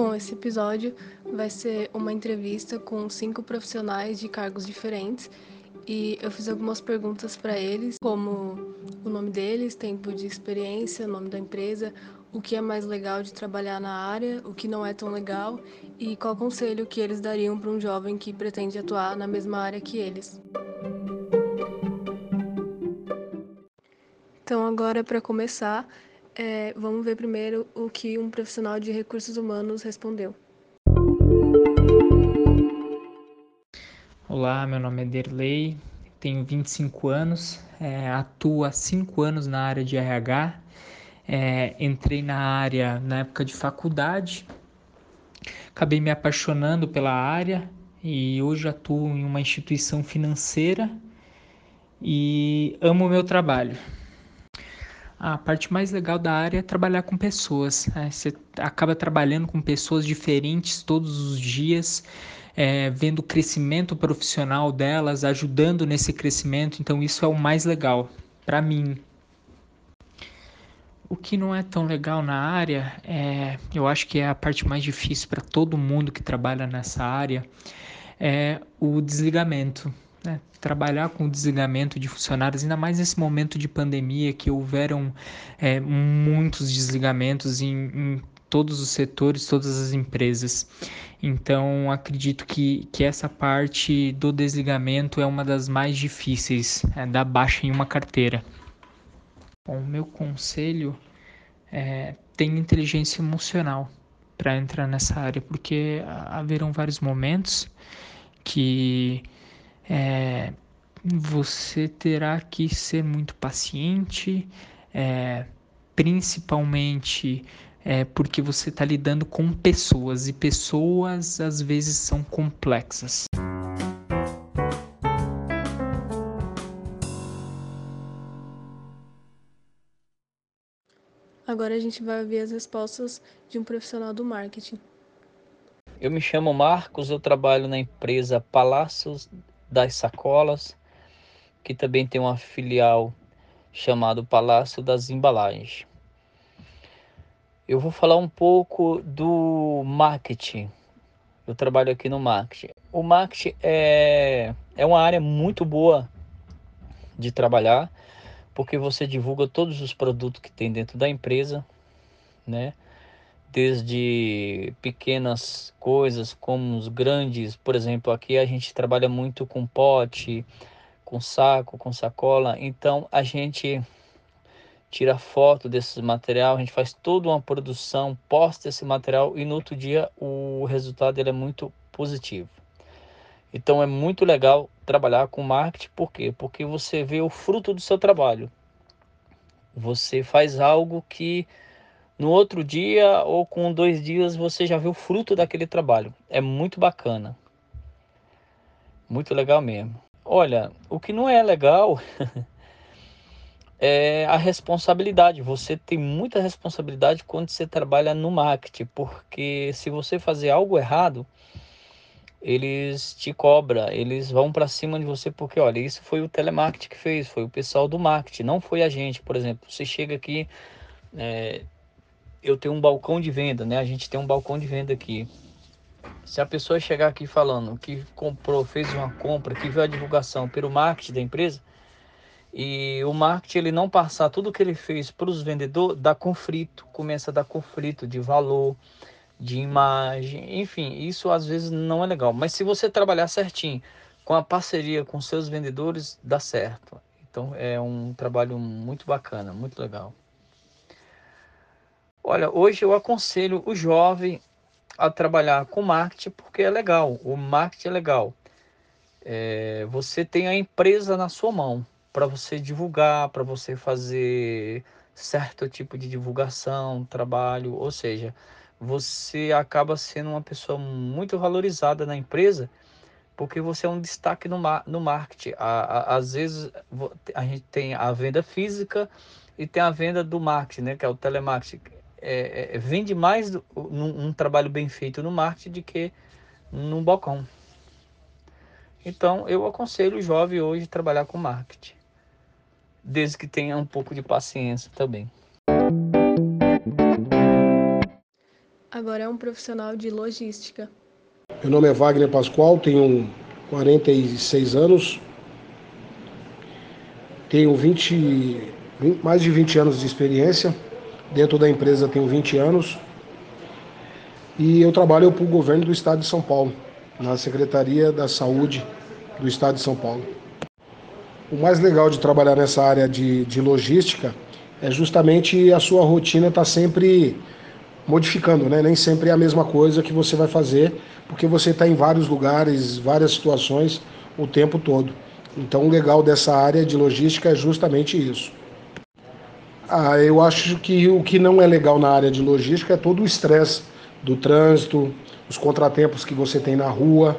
Bom, esse episódio vai ser uma entrevista com cinco profissionais de cargos diferentes e eu fiz algumas perguntas para eles, como o nome deles, tempo de experiência, nome da empresa, o que é mais legal de trabalhar na área, o que não é tão legal e qual conselho que eles dariam para um jovem que pretende atuar na mesma área que eles. Então, agora para começar, é, vamos ver primeiro o que um profissional de recursos humanos respondeu. Olá, meu nome é Derley, tenho 25 anos, é, atuo há 5 anos na área de RH. É, entrei na área na época de faculdade, acabei me apaixonando pela área e hoje atuo em uma instituição financeira e amo o meu trabalho. A parte mais legal da área é trabalhar com pessoas. Né? Você acaba trabalhando com pessoas diferentes todos os dias, é, vendo o crescimento profissional delas, ajudando nesse crescimento. Então, isso é o mais legal para mim. O que não é tão legal na área, é, eu acho que é a parte mais difícil para todo mundo que trabalha nessa área, é o desligamento. Né? Trabalhar com o desligamento de funcionários, ainda mais nesse momento de pandemia que houveram é, muitos desligamentos em, em todos os setores, todas as empresas. Então, acredito que, que essa parte do desligamento é uma das mais difíceis, é, da baixa em uma carteira. Bom, meu conselho é ter inteligência emocional para entrar nessa área, porque haverão vários momentos que é, você terá que ser muito paciente, é, principalmente é, porque você está lidando com pessoas e pessoas às vezes são complexas. Agora a gente vai ver as respostas de um profissional do marketing. Eu me chamo Marcos, eu trabalho na empresa Palácios das Sacolas, que também tem uma filial chamado Palácio das Embalagens. Eu vou falar um pouco do marketing. Eu trabalho aqui no marketing. O marketing é, é uma área muito boa de trabalhar, porque você divulga todos os produtos que tem dentro da empresa, né? Desde pequenas coisas como os grandes, por exemplo, aqui a gente trabalha muito com pote, com saco, com sacola, então a gente tira foto desse material, a gente faz toda uma produção, posta esse material e no outro dia o resultado ele é muito positivo. Então é muito legal trabalhar com marketing, por quê? Porque você vê o fruto do seu trabalho. Você faz algo que no outro dia ou com dois dias você já vê o fruto daquele trabalho. É muito bacana. Muito legal mesmo. Olha, o que não é legal é a responsabilidade. Você tem muita responsabilidade quando você trabalha no marketing, porque se você fazer algo errado, eles te cobram, eles vão para cima de você, porque olha, isso foi o telemarketing que fez, foi o pessoal do marketing, não foi a gente, por exemplo. Você chega aqui, é, eu tenho um balcão de venda, né? A gente tem um balcão de venda aqui. Se a pessoa chegar aqui falando que comprou, fez uma compra, que viu a divulgação pelo marketing da empresa, e o marketing ele não passar tudo que ele fez para os vendedores, dá conflito, começa a dar conflito de valor, de imagem, enfim, isso às vezes não é legal. Mas se você trabalhar certinho, com a parceria com seus vendedores, dá certo. Então é um trabalho muito bacana, muito legal. Olha, hoje eu aconselho o jovem a trabalhar com marketing porque é legal. O marketing é legal. É, você tem a empresa na sua mão para você divulgar, para você fazer certo tipo de divulgação, trabalho, ou seja, você acaba sendo uma pessoa muito valorizada na empresa porque você é um destaque no, no marketing. às vezes a gente tem a venda física e tem a venda do marketing, né, que é o telemarketing é, é, vende mais do, num, um trabalho bem feito no marketing do que num balcão. Então, eu aconselho o jovem hoje a trabalhar com marketing, desde que tenha um pouco de paciência também. agora é um profissional de logística. Meu nome é Wagner Pascoal, tenho 46 anos, tenho 20, 20, mais de 20 anos de experiência, dentro da empresa tenho 20 anos e eu trabalho para o governo do estado de São Paulo, na Secretaria da Saúde do estado de São Paulo. O mais legal de trabalhar nessa área de, de logística é justamente a sua rotina estar tá sempre modificando, né? Nem sempre é a mesma coisa que você vai fazer, porque você está em vários lugares, várias situações o tempo todo. Então, o legal dessa área de logística é justamente isso. Ah, eu acho que o que não é legal na área de logística é todo o estresse do trânsito, os contratempos que você tem na rua,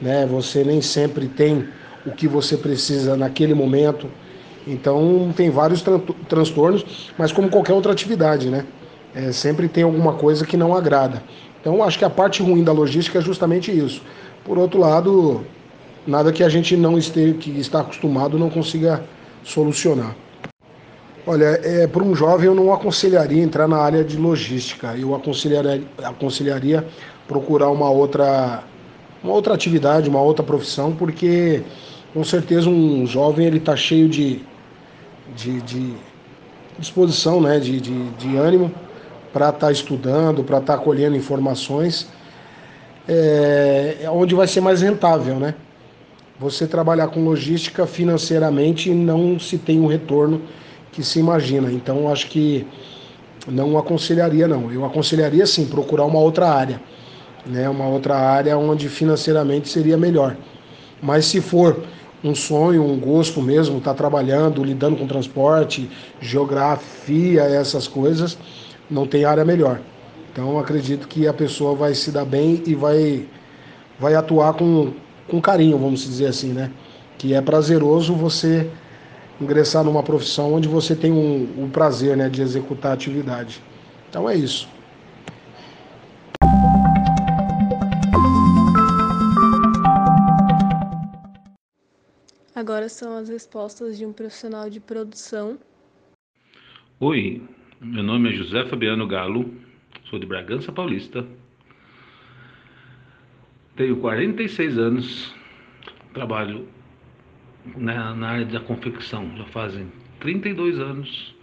né? Você nem sempre tem o que você precisa naquele momento. Então, tem vários tran transtornos, mas como qualquer outra atividade, né? é, sempre tem alguma coisa que não agrada. Então, acho que a parte ruim da logística é justamente isso. Por outro lado, nada que a gente não esteja, que está acostumado não consiga solucionar. Olha, é, para um jovem eu não aconselharia entrar na área de logística. Eu aconselharia, aconselharia procurar uma outra, uma outra atividade, uma outra profissão, porque com certeza um jovem ele está cheio de, de, de disposição, né, de, de, de ânimo para estar tá estudando, para estar tá colhendo informações, é, é, onde vai ser mais rentável, né? Você trabalhar com logística financeiramente não se tem um retorno que se imagina. Então, acho que não aconselharia, não. Eu aconselharia, sim, procurar uma outra área, né? Uma outra área onde financeiramente seria melhor. Mas se for um sonho, um gosto mesmo, estar tá trabalhando, lidando com transporte, geografia, essas coisas, não tem área melhor. Então acredito que a pessoa vai se dar bem e vai, vai atuar com, com carinho, vamos dizer assim, né? Que é prazeroso você ingressar numa profissão onde você tem um, um prazer né, de executar a atividade. Então é isso. Agora são as respostas de um profissional de produção. Oi, meu nome é José Fabiano Galo, sou de Bragança Paulista. Tenho 46 anos, trabalho na, na área da confecção, já fazem 32 anos.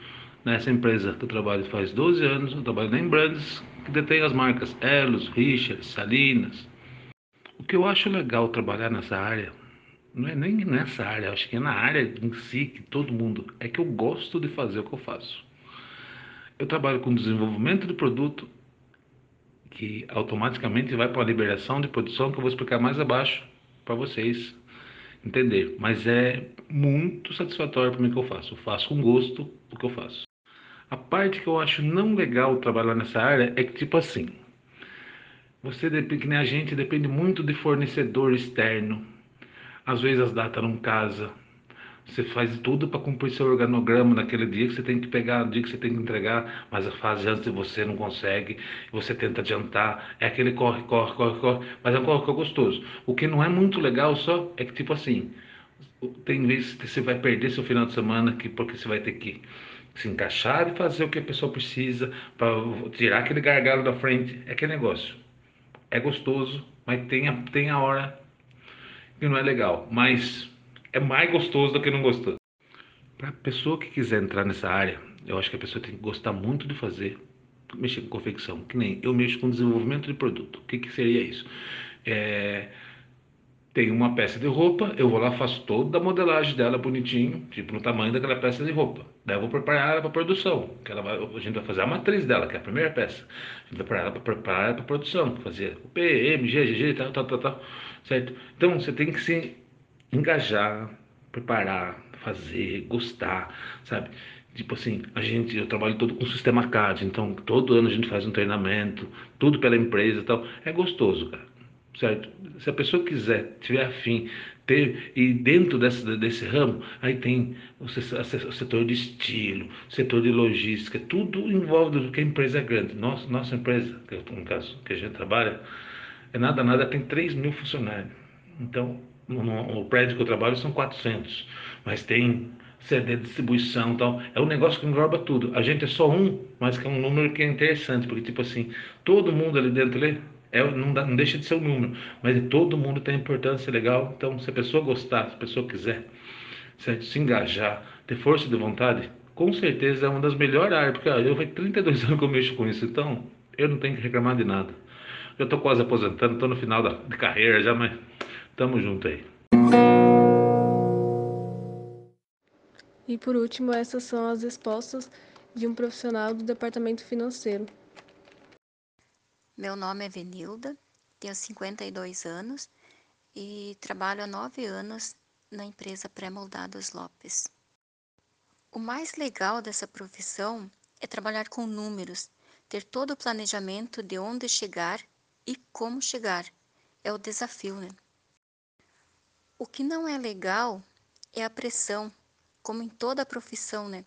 Nessa empresa que eu trabalho faz 12 anos, eu trabalho na Embrandes, que detém as marcas Elos, Richard, Salinas. O que eu acho legal trabalhar nessa área, não é nem nessa área, acho que é na área em si, que todo mundo, é que eu gosto de fazer o que eu faço. Eu trabalho com desenvolvimento de produto, que automaticamente vai para a liberação de produção, que eu vou explicar mais abaixo para vocês entender. Mas é muito satisfatório para mim que eu faço. Eu faço com gosto o que eu faço. A parte que eu acho não legal trabalhar nessa área é que, tipo assim, você, que nem a gente, depende muito de fornecedor externo. Às vezes as datas não casam você faz tudo para cumprir seu organograma naquele dia que você tem que pegar, no dia que você tem que entregar, mas a fase antes de você não consegue, você tenta adiantar, é aquele corre, corre, corre, corre, mas é um corre, corre gostoso. O que não é muito legal só é que, tipo assim, tem vezes que você vai perder seu final de semana que, porque você vai ter que se encaixar e fazer o que a pessoa precisa para tirar aquele gargalo da frente. É aquele negócio. É gostoso, mas tem a, tem a hora que não é legal. Mas é mais gostoso do que não gostoso. Para a pessoa que quiser entrar nessa área, eu acho que a pessoa tem que gostar muito de fazer, mexer com confecção. Que nem eu mexo com desenvolvimento de produto. O que, que seria isso? É, tem uma peça de roupa, eu vou lá, faço toda a modelagem dela bonitinho, tipo no tamanho daquela peça de roupa. Daí eu vou preparar ela para produção, que ela vai, a gente vai fazer a matriz dela, que é a primeira peça. A gente vai preparar ela para preparar para produção, fazer o P, M, G, G, G, tal, tal, tal, tal, certo? Então você tem que se engajar, preparar, fazer, gostar, sabe? Tipo assim, a gente, eu trabalho todo com sistema CAD, então todo ano a gente faz um treinamento, tudo pela empresa e tal. É gostoso, cara, certo? Se a pessoa quiser, tiver afim, ter, e dentro desse, desse ramo, aí tem o, setor de estilo, setor de logística, tudo envolve do que a empresa é grande. Nossa, nossa empresa, no caso que a gente trabalha, é nada, nada, tem 3 mil funcionários. Então, no, prédio que eu trabalho são 400, mas tem CD, distribuição tal. É um negócio que engloba tudo. A gente é só um, mas que é um número que é interessante, porque, tipo assim, todo mundo ali dentro ali é, não, dá, não deixa de ser um número, mas todo mundo tem importância legal. Então, se a pessoa gostar, se a pessoa quiser se, se engajar, ter força de vontade, com certeza é uma das melhores áreas, porque ó, eu faz 32 anos que eu mexo com isso, então eu não tenho que reclamar de nada. Eu tô quase aposentando, tô no final da, de carreira já, mas tamo junto aí. E por último, essas são as respostas de um profissional do departamento financeiro. Meu nome é Venilda, tenho 52 anos e trabalho há nove anos na empresa Pré-Moldados Lopes. O mais legal dessa profissão é trabalhar com números, ter todo o planejamento de onde chegar e como chegar. É o desafio, né? O que não é legal é a pressão como em toda profissão, né?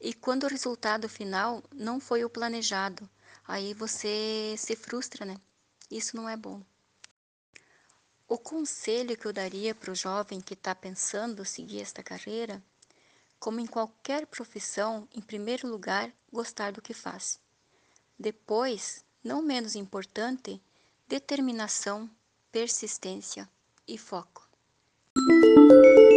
E quando o resultado final não foi o planejado, aí você se frustra, né? Isso não é bom. O conselho que eu daria para o jovem que está pensando seguir esta carreira, como em qualquer profissão, em primeiro lugar, gostar do que faz. Depois, não menos importante, determinação, persistência e foco. Thank you.